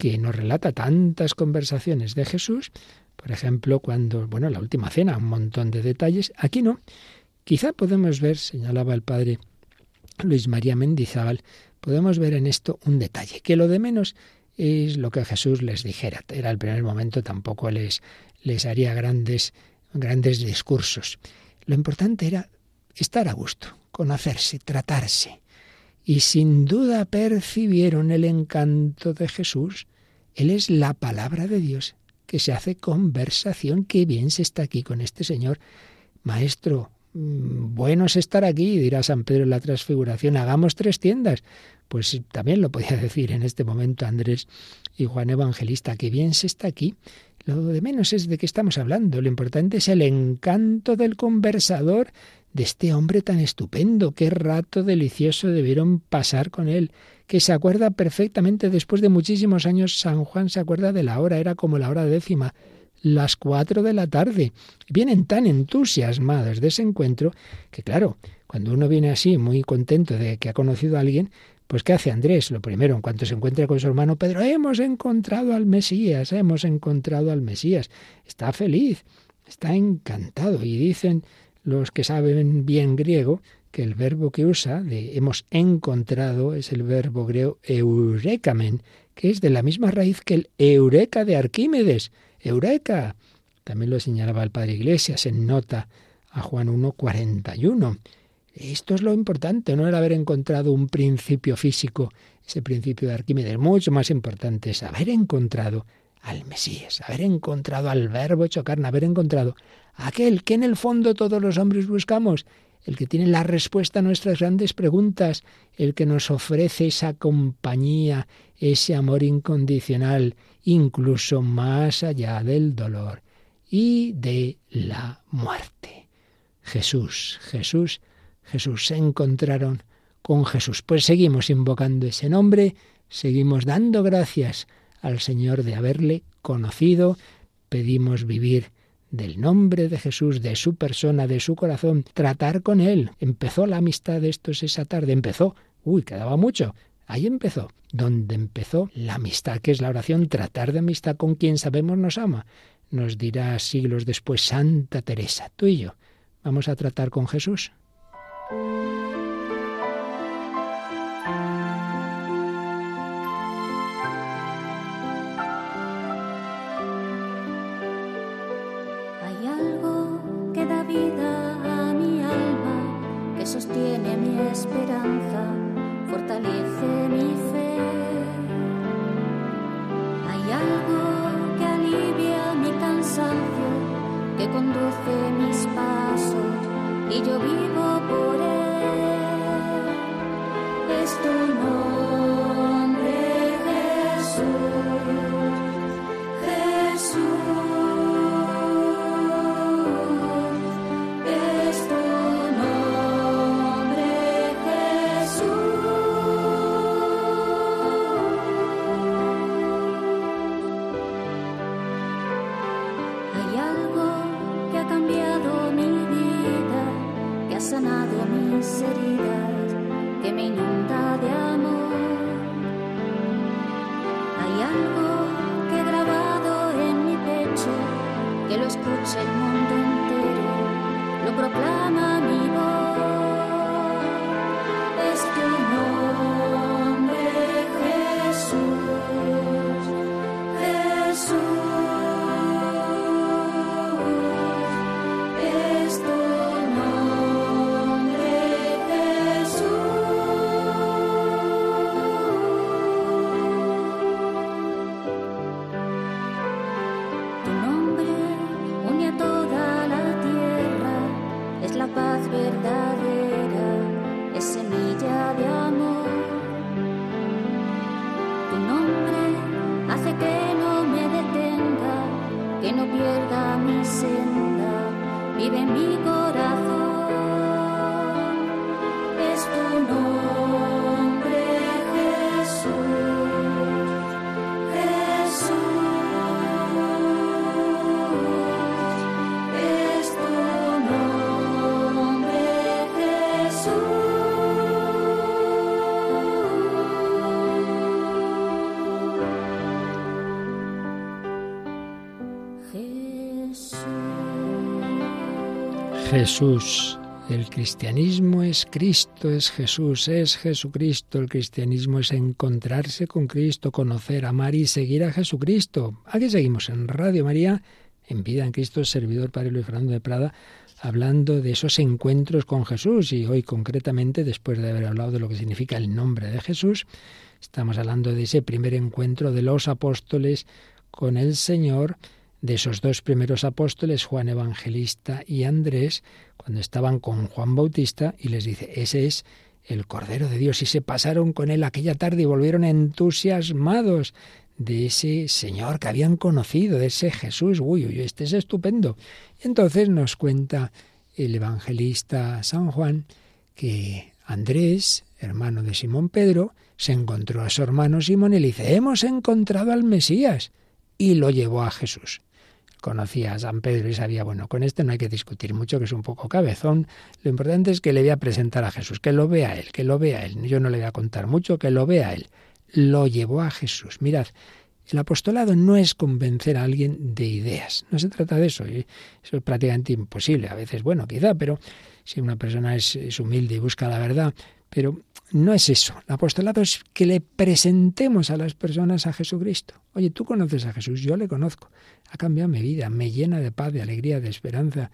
S2: que nos relata tantas conversaciones de Jesús, por ejemplo, cuando, bueno, la última cena, un montón de detalles, aquí no. Quizá podemos ver, señalaba el padre Luis María Mendizábal, podemos ver en esto un detalle, que lo de menos es lo que Jesús les dijera. Era el primer momento, tampoco les, les haría grandes, grandes discursos. Lo importante era estar a gusto, conocerse, tratarse. Y sin duda percibieron el encanto de Jesús él es la palabra de Dios que se hace conversación. Qué bien se está aquí con este Señor. Maestro, mm, bueno es estar aquí, dirá San Pedro en la transfiguración. Hagamos tres tiendas. Pues también lo podía [laughs] decir en este momento Andrés y Juan Evangelista. Qué bien se está aquí. Lo de menos es de qué estamos hablando. Lo importante es el encanto del conversador, de este hombre tan estupendo. Qué rato delicioso debieron pasar con él que se acuerda perfectamente después de muchísimos años, San Juan se acuerda de la hora, era como la hora décima, las cuatro de la tarde. Vienen tan entusiasmados de ese encuentro que, claro, cuando uno viene así, muy contento de que ha conocido a alguien, pues ¿qué hace Andrés? Lo primero, en cuanto se encuentra con su hermano Pedro, hemos encontrado al Mesías, hemos encontrado al Mesías. Está feliz, está encantado. Y dicen los que saben bien griego que el verbo que usa de hemos encontrado es el verbo griego eurekamen, que es de la misma raíz que el eureka de Arquímedes. Eureka. También lo señalaba el padre Iglesias en nota a Juan 1.41. Esto es lo importante, no el haber encontrado un principio físico, ese principio de Arquímedes. Mucho más importante es haber encontrado al Mesías, haber encontrado al verbo hecho carne, haber encontrado aquel que en el fondo todos los hombres buscamos, el que tiene la respuesta a nuestras grandes preguntas, el que nos ofrece esa compañía, ese amor incondicional, incluso más allá del dolor y de la muerte. Jesús, Jesús, Jesús se encontraron con Jesús. Pues seguimos invocando ese nombre, seguimos dando gracias al Señor de haberle conocido, pedimos vivir del nombre de Jesús, de su persona, de su corazón, tratar con Él. Empezó la amistad de estos esa tarde, empezó Uy, quedaba mucho. Ahí empezó, donde empezó la amistad, que es la oración, tratar de amistad con quien sabemos nos ama. Nos dirá siglos después Santa Teresa, tú y yo, ¿vamos a tratar con Jesús?
S3: Jesús.
S2: El cristianismo es Cristo, es Jesús, es Jesucristo. El cristianismo es encontrarse con Cristo, conocer, amar y seguir a Jesucristo. Aquí seguimos en Radio María, en Vida en Cristo, servidor Padre Luis Fernando de Prada, hablando de esos encuentros con Jesús. Y hoy concretamente, después de haber hablado de lo que significa el nombre de Jesús, estamos hablando de ese primer encuentro de los apóstoles con el Señor de esos dos primeros apóstoles, Juan Evangelista y Andrés, cuando estaban con Juan Bautista, y les dice, ese es el Cordero de Dios, y se pasaron con él aquella tarde y volvieron entusiasmados de ese Señor que habían conocido, de ese Jesús. Uy, uy, este es estupendo. Y entonces nos cuenta el evangelista San Juan que Andrés, hermano de Simón Pedro, se encontró a su hermano Simón y le dice, hemos encontrado al Mesías. Y lo llevó a Jesús conocía a San Pedro y sabía, bueno, con este no hay que discutir mucho, que es un poco cabezón. Lo importante es que le voy a presentar a Jesús, que lo vea él, que lo vea él. Yo no le voy a contar mucho, que lo vea él. Lo llevó a Jesús. Mirad, el apostolado no es convencer a alguien de ideas, no se trata de eso, eso es prácticamente imposible. A veces, bueno, quizá, pero si una persona es, es humilde y busca la verdad, pero no es eso. El apostolado es que le presentemos a las personas a Jesucristo. Oye, tú conoces a Jesús, yo le conozco. Ha cambiado mi vida, me llena de paz, de alegría, de esperanza.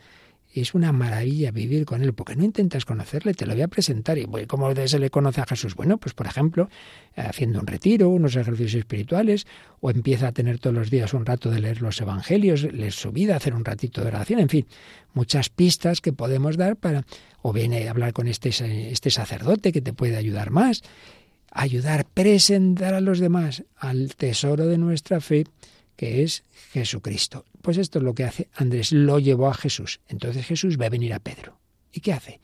S2: Es una maravilla vivir con Él, porque no intentas conocerle, te lo voy a presentar. ¿Y cómo se le conoce a Jesús? Bueno, pues por ejemplo, haciendo un retiro, unos ejercicios espirituales, o empieza a tener todos los días un rato de leer los evangelios, leer su vida, hacer un ratito de oración, en fin, muchas pistas que podemos dar para, o viene a hablar con este, este sacerdote que te puede ayudar más, ayudar, presentar a los demás al tesoro de nuestra fe, que es Jesucristo. Pues esto es lo que hace Andrés, lo llevó a Jesús. Entonces Jesús va a venir a Pedro. ¿Y qué hace?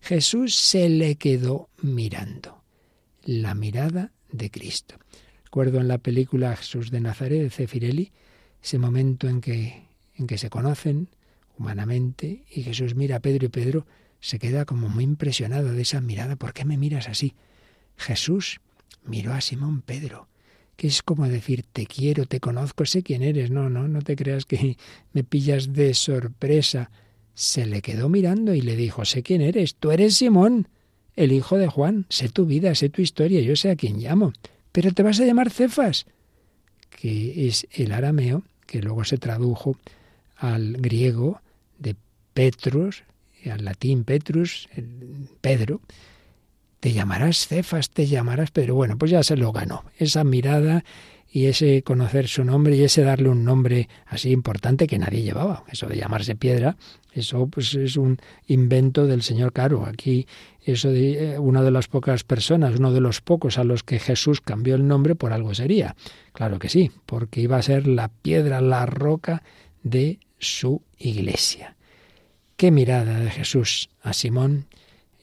S2: Jesús se le quedó mirando. La mirada de Cristo. Recuerdo en la película Jesús de Nazaret de Cefirelli, ese momento en que, en que se conocen humanamente y Jesús mira a Pedro y Pedro se queda como muy impresionado de esa mirada. ¿Por qué me miras así? Jesús miró a Simón Pedro, que es como decir, te quiero, te conozco, sé quién eres. No, no, no te creas que [laughs] me pillas de sorpresa. Se le quedó mirando y le dijo, sé quién eres, tú eres Simón, el hijo de Juan, sé tu vida, sé tu historia, yo sé a quién llamo, pero te vas a llamar Cefas, que es el arameo que luego se tradujo al griego de Petrus, al latín Petrus, Pedro, te llamarás Cefas, te llamarás Pedro. Bueno, pues ya se lo ganó. Esa mirada y ese conocer su nombre y ese darle un nombre así importante que nadie llevaba. Eso de llamarse piedra, eso pues es un invento del señor Caro. Aquí eso de eh, una de las pocas personas, uno de los pocos a los que Jesús cambió el nombre por algo sería. Claro que sí, porque iba a ser la piedra, la roca de su iglesia. Qué mirada de Jesús a Simón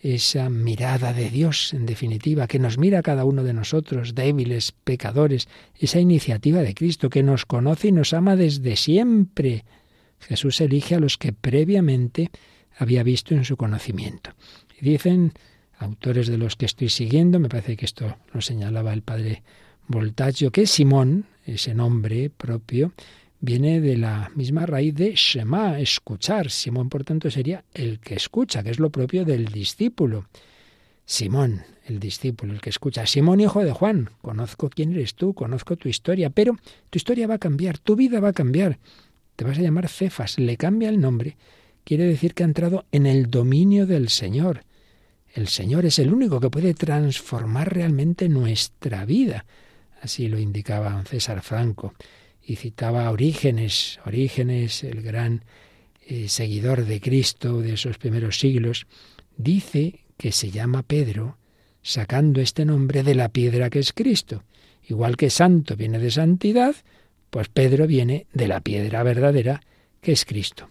S2: esa mirada de Dios, en definitiva, que nos mira a cada uno de nosotros, débiles, pecadores, esa iniciativa de Cristo que nos conoce y nos ama desde siempre. Jesús elige a los que previamente había visto en su conocimiento. Y dicen autores de los que estoy siguiendo, me parece que esto lo señalaba el padre Voltaggio, que Simón, ese nombre propio, viene de la misma raíz de Shema, escuchar. Simón, por tanto, sería el que escucha, que es lo propio del discípulo. Simón, el discípulo, el que escucha. Simón, hijo de Juan, conozco quién eres tú, conozco tu historia, pero tu historia va a cambiar, tu vida va a cambiar. Te vas a llamar Cefas, le cambia el nombre. Quiere decir que ha entrado en el dominio del Señor. El Señor es el único que puede transformar realmente nuestra vida. Así lo indicaba César Franco y citaba Orígenes, Orígenes, el gran eh, seguidor de Cristo de esos primeros siglos, dice que se llama Pedro sacando este nombre de la piedra que es Cristo. Igual que santo viene de santidad, pues Pedro viene de la piedra verdadera que es Cristo.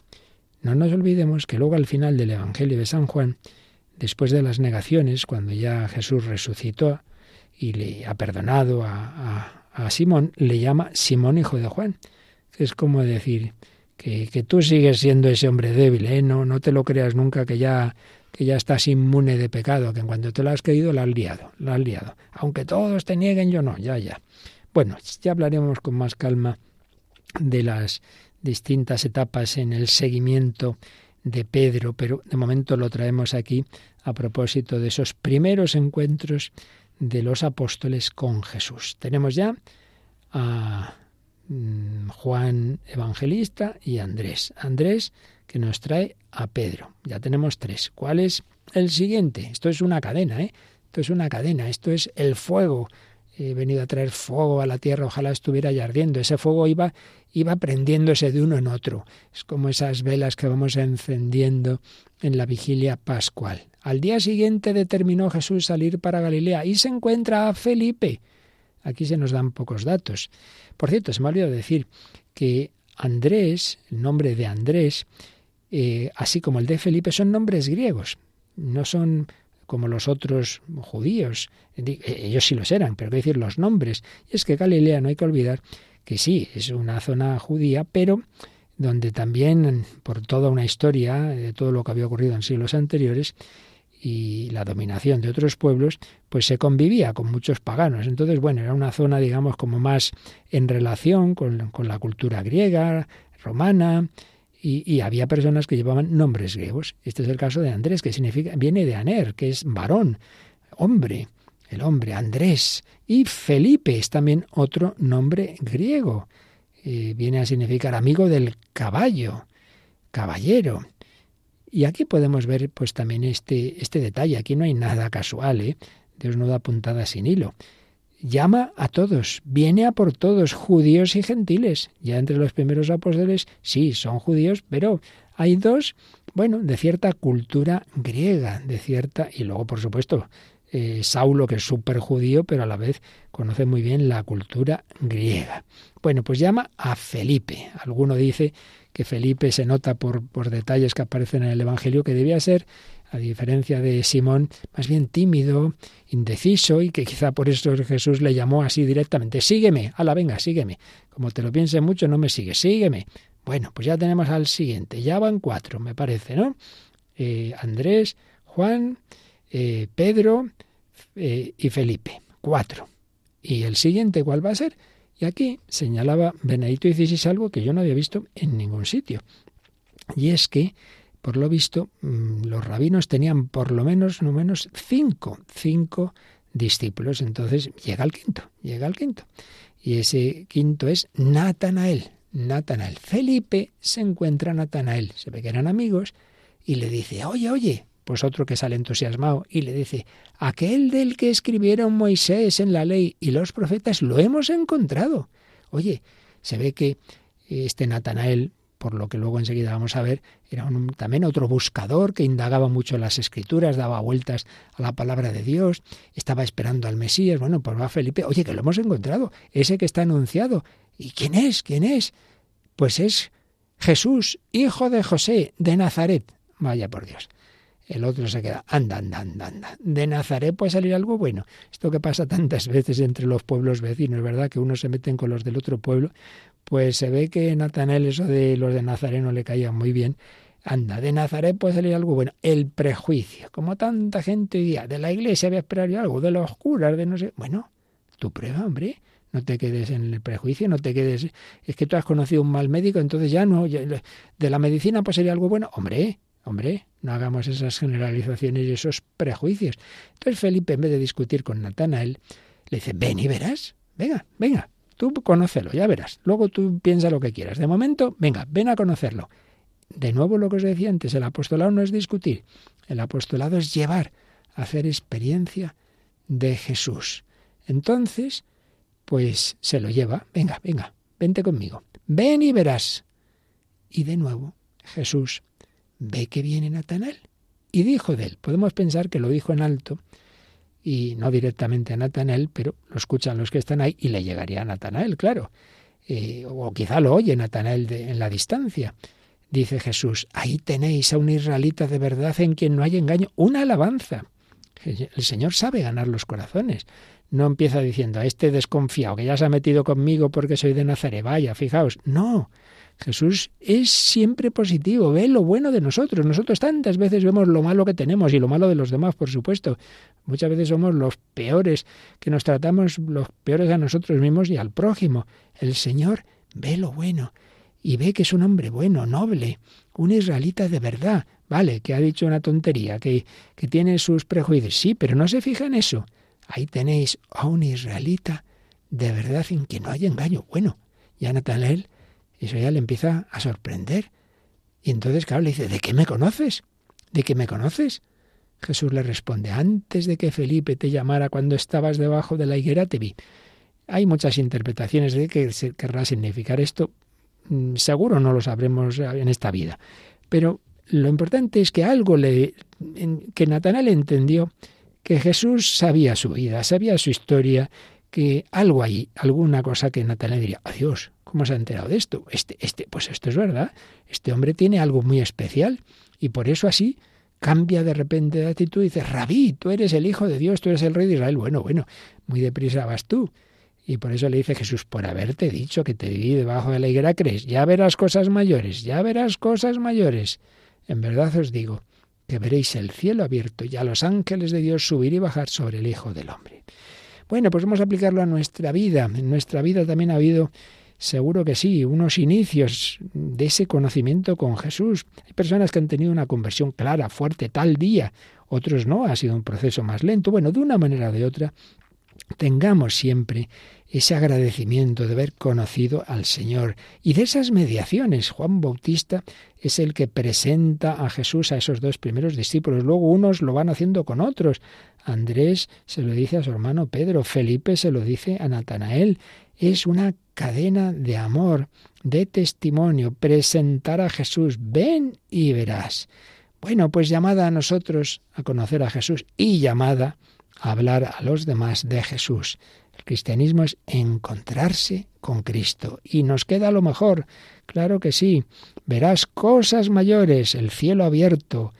S2: No nos olvidemos que luego al final del Evangelio de San Juan, después de las negaciones, cuando ya Jesús resucitó y le ha perdonado a Simón, le llama Simón hijo de Juan. Es como decir que, que tú sigues siendo ese hombre débil, ¿eh? no, no te lo creas nunca que ya, que ya estás inmune de pecado, que en cuanto te lo has creído lo has liado, lo has liado. Aunque todos te nieguen, yo no, ya, ya. Bueno, ya hablaremos con más calma de las distintas etapas en el seguimiento de Pedro, pero de momento lo traemos aquí a propósito de esos primeros encuentros de los apóstoles con Jesús. Tenemos ya a mm, Juan Evangelista y Andrés. Andrés que nos trae a Pedro. Ya tenemos tres. ¿Cuál es el siguiente? Esto es una cadena, ¿eh? Esto es una cadena, esto es el fuego. He venido a traer fuego a la tierra, ojalá estuviera ya ardiendo. Ese fuego iba, iba prendiéndose de uno en otro. Es como esas velas que vamos encendiendo en la vigilia pascual. Al día siguiente determinó Jesús salir para Galilea y se encuentra a Felipe. Aquí se nos dan pocos datos. Por cierto, se me ha olvidado decir que Andrés, el nombre de Andrés, eh, así como el de Felipe, son nombres griegos. No son como los otros judíos. Eh, ellos sí los eran, pero hay decir los nombres. Y es que Galilea no hay que olvidar que sí, es una zona judía, pero donde también, por toda una historia de todo lo que había ocurrido en siglos anteriores, y la dominación de otros pueblos, pues se convivía con muchos paganos. Entonces, bueno, era una zona, digamos, como más en relación con, la cultura griega, romana, y, había personas que llevaban nombres griegos. Este es el caso de Andrés, que significa, viene de Aner, que es varón, hombre, el hombre, Andrés. Y Felipe es también otro nombre griego. Eh, viene a significar amigo del caballo, caballero. Y aquí podemos ver pues también este, este detalle. Aquí no hay nada casual, ¿eh? Dios no da puntada sin hilo. Llama a todos, viene a por todos, judíos y gentiles. Ya entre los primeros apóstoles, sí, son judíos, pero hay dos, bueno, de cierta cultura griega, de cierta, y luego, por supuesto, eh, Saulo, que es súper judío, pero a la vez conoce muy bien la cultura griega. Bueno, pues llama a Felipe. Alguno dice que Felipe se nota por, por detalles que aparecen en el Evangelio que debía ser, a diferencia de Simón, más bien tímido, indeciso y que quizá por eso Jesús le llamó así directamente, sígueme, ala, venga, sígueme. Como te lo piense mucho, no me sigues, sígueme. Bueno, pues ya tenemos al siguiente, ya van cuatro, me parece, ¿no? Eh, Andrés, Juan, eh, Pedro, eh, y Felipe. Cuatro. ¿Y el siguiente cuál va a ser? Y aquí señalaba Benedito XVI algo que yo no había visto en ningún sitio. Y es que, por lo visto, mm, los rabinos tenían por lo menos, no menos, cinco, cinco discípulos. Entonces llega el quinto, llega el quinto. Y ese quinto es Natanael. Natanael. Felipe se encuentra a Natanael. Se ve que eran amigos y le dice, oye, oye, pues otro que sale entusiasmado y le dice, aquel del que escribieron Moisés en la ley y los profetas, lo hemos encontrado. Oye, se ve que este Natanael, por lo que luego enseguida vamos a ver, era un, también otro buscador que indagaba mucho en las escrituras, daba vueltas a la palabra de Dios, estaba esperando al Mesías. Bueno, pues va Felipe, oye, que lo hemos encontrado, ese que está anunciado. ¿Y quién es? ¿Quién es? Pues es Jesús, hijo de José, de Nazaret. Vaya por Dios. El otro se queda, anda, anda, anda, anda. De Nazaret puede salir algo bueno. Esto que pasa tantas [laughs] veces entre los pueblos vecinos, ¿verdad? Que unos se meten con los del otro pueblo. Pues se ve que Natanael eso de los de Nazaret no le caía muy bien. Anda, de Nazaret puede salir algo bueno. El prejuicio. Como tanta gente hoy día, de la iglesia voy a esperar algo, de los curas, de no sé. Bueno, tu prueba, hombre. No te quedes en el prejuicio, no te quedes. Es que tú has conocido un mal médico, entonces ya no. de la medicina pues sería algo bueno. Hombre, Hombre, no hagamos esas generalizaciones y esos prejuicios. Entonces Felipe, en vez de discutir con Natanael, le dice, ven y verás, venga, venga, tú conócelo, ya verás. Luego tú piensa lo que quieras. De momento, venga, ven a conocerlo. De nuevo lo que os decía antes, el apostolado no es discutir, el apostolado es llevar, hacer experiencia de Jesús. Entonces, pues se lo lleva, venga, venga, vente conmigo, ven y verás. Y de nuevo Jesús ve que viene Natanael. Y dijo de él. Podemos pensar que lo dijo en alto y no directamente a Natanael, pero lo escuchan los que están ahí y le llegaría a Natanael, claro. Eh, o quizá lo oye Natanael en la distancia. Dice Jesús, ahí tenéis a un israelita de verdad en quien no hay engaño, una alabanza. El Señor sabe ganar los corazones. No empieza diciendo a este desconfiado que ya se ha metido conmigo porque soy de Nazaret, vaya, fijaos. No, Jesús es siempre positivo, ve lo bueno de nosotros. Nosotros tantas veces vemos lo malo que tenemos y lo malo de los demás, por supuesto. Muchas veces somos los peores, que nos tratamos los peores a nosotros mismos y al prójimo. El Señor ve lo bueno y ve que es un hombre bueno, noble, un israelita de verdad. Vale, que ha dicho una tontería, que, que tiene sus prejuicios. Sí, pero no se fija en eso. Ahí tenéis a un israelita de verdad en que no hay engaño. Bueno, ya Natanael eso ya le empieza a sorprender. Y entonces, claro, le dice, ¿de qué me conoces? ¿De qué me conoces? Jesús le responde, antes de que Felipe te llamara cuando estabas debajo de la higuera, te vi. Hay muchas interpretaciones de qué querrá significar esto. Mm, seguro no lo sabremos en esta vida. Pero lo importante es que algo le, que Natanael entendió que Jesús sabía su vida, sabía su historia, que algo ahí, alguna cosa que Natanael diría, adiós, ¿cómo se ha enterado de esto? Este, este, pues esto es verdad, este hombre tiene algo muy especial y por eso así cambia de repente de actitud y dice, Rabí, tú eres el Hijo de Dios, tú eres el Rey de Israel. Bueno, bueno, muy deprisa vas tú. Y por eso le dice Jesús, por haberte dicho que te vi debajo de la higuera, crees, ya verás cosas mayores, ya verás cosas mayores. En verdad os digo que veréis el cielo abierto y a los ángeles de Dios subir y bajar sobre el Hijo del Hombre. Bueno, pues vamos a aplicarlo a nuestra vida. En nuestra vida también ha habido, seguro que sí, unos inicios de ese conocimiento con Jesús. Hay personas que han tenido una conversión clara, fuerte, tal día. Otros no, ha sido un proceso más lento. Bueno, de una manera o de otra, tengamos siempre ese agradecimiento de haber conocido al Señor y de esas mediaciones. Juan Bautista es el que presenta a Jesús a esos dos primeros discípulos. Luego unos lo van haciendo con otros. Andrés se lo dice a su hermano Pedro, Felipe se lo dice a Natanael. Es una cadena de amor, de testimonio, presentar a Jesús. Ven y verás. Bueno, pues llamada a nosotros a conocer a Jesús y llamada a hablar a los demás de Jesús. El cristianismo es encontrarse con Cristo. Y nos queda lo mejor. Claro que sí. Verás cosas mayores, el cielo abierto,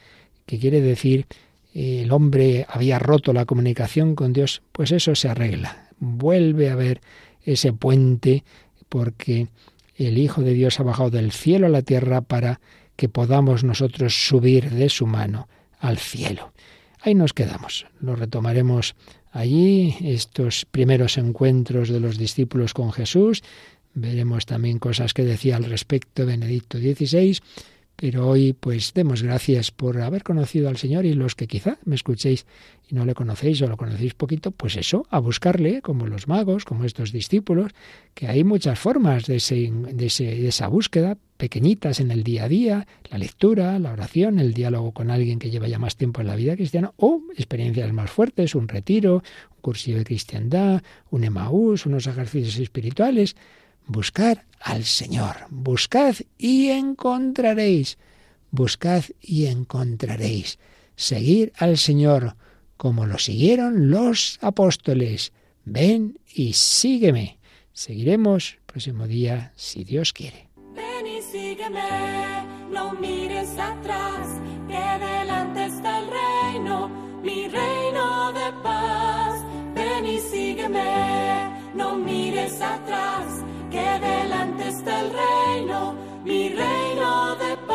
S2: que quiere decir el hombre había roto la comunicación con Dios, pues eso se arregla. Vuelve a ver ese puente porque el Hijo de Dios ha bajado del cielo a la tierra para que podamos nosotros subir de su mano al cielo. ahí nos quedamos. Lo retomaremos allí, estos primeros encuentros de los discípulos con Jesús. Veremos también cosas que decía al respecto Benedicto XVI pero hoy pues demos gracias por haber conocido al Señor y los que quizá me escuchéis y no le conocéis o lo conocéis poquito, pues eso, a buscarle, como los magos, como estos discípulos, que hay muchas formas de, de, esa búsqueda, pequeñitas en el día a día, la lectura, la oración, el diálogo con alguien que lleva ya más tiempo en la vida cristiana, o experiencias más fuertes, un retiro, un cursillo de cristiandad, un Emaús, unos ejercicios espirituales. Buscar al Señor. Buscad y encontraréis. Buscad y encontraréis. Seguir al Señor como lo siguieron los apóstoles. Ven y sígueme. Seguiremos el próximo día si Dios quiere.
S4: Ven y sígueme, no mires atrás, que delante está el reino, mi reino de paz. Ven y sígueme, no mires atrás delante está el reino, mi reino de paz.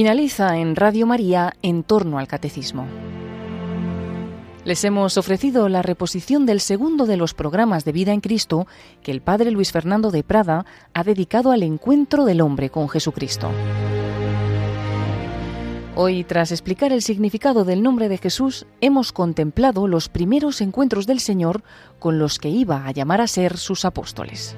S1: Finaliza en Radio María en torno al catecismo. Les hemos ofrecido la reposición del segundo de los programas de vida en Cristo que el Padre Luis Fernando de Prada ha dedicado al encuentro del hombre con Jesucristo. Hoy, tras explicar el significado del nombre de Jesús, hemos contemplado los primeros encuentros del Señor con los que iba a llamar a ser sus apóstoles.